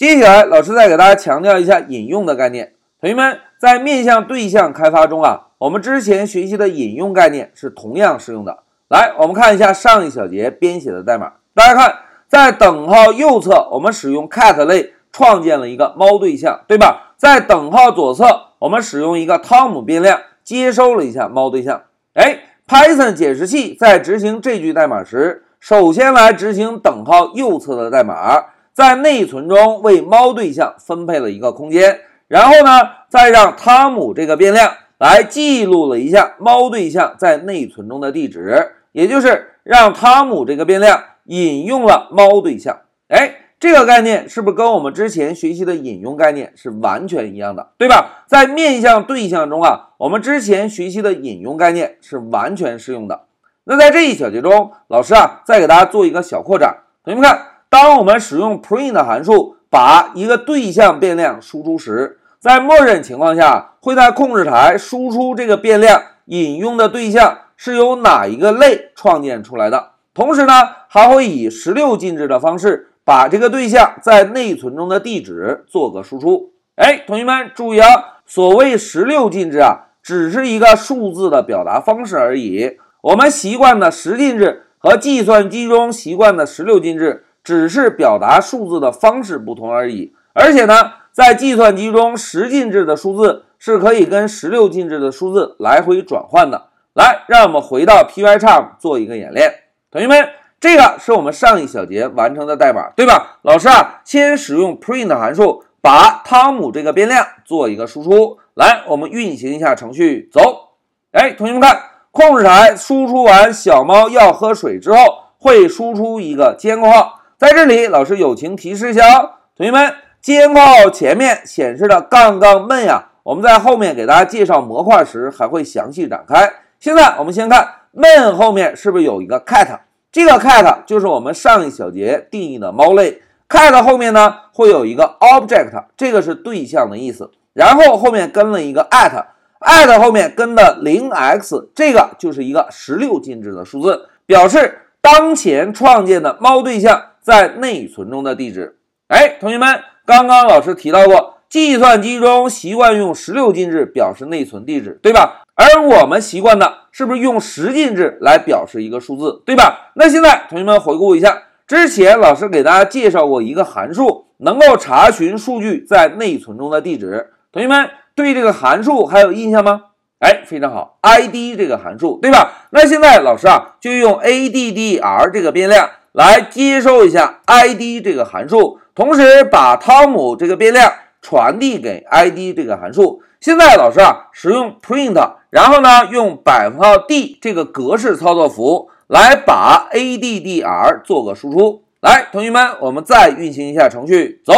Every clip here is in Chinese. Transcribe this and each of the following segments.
接下来，老师再给大家强调一下引用的概念。同学们，在面向对象开发中啊，我们之前学习的引用概念是同样适用的。来，我们看一下上一小节编写的代码。大家看，在等号右侧，我们使用 cat 类创建了一个猫对象，对吧？在等号左侧，我们使用一个汤姆变量接收了一下猫对象。哎，Python 解释器在执行这句代码时，首先来执行等号右侧的代码。在内存中为猫对象分配了一个空间，然后呢，再让汤姆这个变量来记录了一下猫对象在内存中的地址，也就是让汤姆这个变量引用了猫对象。哎，这个概念是不是跟我们之前学习的引用概念是完全一样的，对吧？在面向对象中啊，我们之前学习的引用概念是完全适用的。那在这一小节中，老师啊，再给大家做一个小扩展，同学们看。当我们使用 print 函数把一个对象变量输出时，在默认情况下会在控制台输出这个变量引用的对象是由哪一个类创建出来的。同时呢，还会以十六进制的方式把这个对象在内存中的地址做个输出。哎，同学们注意啊，所谓十六进制啊，只是一个数字的表达方式而已。我们习惯的十进制和计算机中习惯的十六进制。只是表达数字的方式不同而已，而且呢，在计算机中，十进制的数字是可以跟十六进制的数字来回转换的。来，让我们回到 Pycharm 做一个演练。同学们，这个是我们上一小节完成的代码，对吧？老师啊，先使用 print 函数把汤姆这个变量做一个输出。来，我们运行一下程序，走。哎，同学们看，控制台输出完小猫要喝水之后，会输出一个监控号。在这里，老师友情提示一下哦，同学们，监控号前面显示的杠杠闷呀，我们在后面给大家介绍模块时还会详细展开。现在我们先看闷后面是不是有一个 cat？这个 cat 就是我们上一小节定义的猫类。cat 后面呢会有一个 object，这个是对象的意思，然后后面跟了一个 at，at 后面跟的零 x，这个就是一个十六进制的数字，表示当前创建的猫对象。在内存中的地址，哎，同学们，刚刚老师提到过，计算机中习惯用十六进制表示内存地址，对吧？而我们习惯的是不是用十进制来表示一个数字，对吧？那现在同学们回顾一下，之前老师给大家介绍过一个函数，能够查询数据在内存中的地址。同学们对这个函数还有印象吗？哎，非常好，id 这个函数，对吧？那现在老师啊，就用 addr 这个变量。来接收一下 id 这个函数，同时把汤姆这个变量传递给 id 这个函数。现在老师啊，使用 print，然后呢，用百分号 d 这个格式操作符来把 addr 做个输出。来，同学们，我们再运行一下程序，走。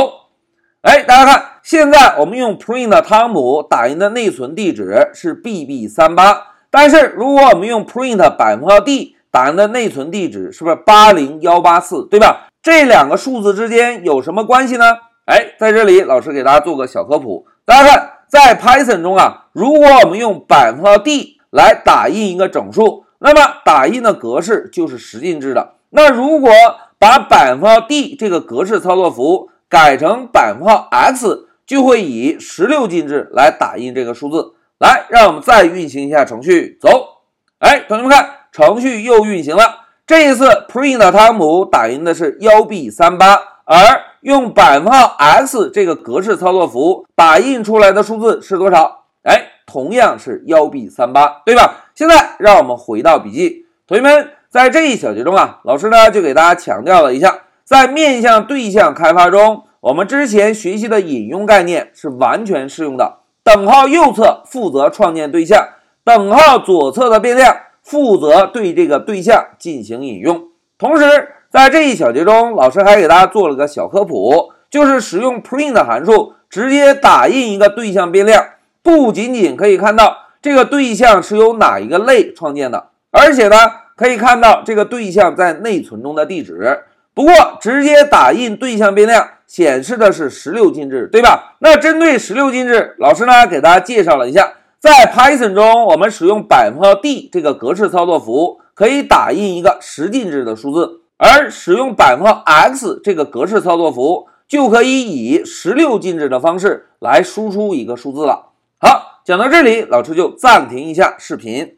哎，大家看，现在我们用 print 汤姆打印的内存地址是 bb 三八，但是如果我们用 print 百分号 d 打印的内存地址是不是八零幺八四，对吧？这两个数字之间有什么关系呢？哎，在这里老师给大家做个小科普。大家看，在 Python 中啊，如果我们用百分号 d 来打印一个整数，那么打印的格式就是十进制的。那如果把百分号 d 这个格式操作符改成百分号 x，就会以十六进制来打印这个数字。来，让我们再运行一下程序，走。哎，同学们看。程序又运行了，这一次 print 汤姆打印的是幺 b 三八，而用百分号 x 这个格式操作符打印出来的数字是多少？哎，同样是幺 b 三八，对吧？现在让我们回到笔记，同学们，在这一小节中啊，老师呢就给大家强调了一下，在面向对象开发中，我们之前学习的引用概念是完全适用的。等号右侧负责创建对象，等号左侧的变量。负责对这个对象进行引用，同时在这一小节中，老师还给大家做了个小科普，就是使用 print 函数直接打印一个对象变量，不仅仅可以看到这个对象是由哪一个类创建的，而且呢，可以看到这个对象在内存中的地址。不过，直接打印对象变量显示的是十六进制，对吧？那针对十六进制，老师呢给大家介绍了一下。在 Python 中，我们使用百分号 d 这个格式操作符，可以打印一个十进制的数字；而使用百分号 x 这个格式操作符，就可以以十六进制的方式来输出一个数字了。好，讲到这里，老师就暂停一下视频。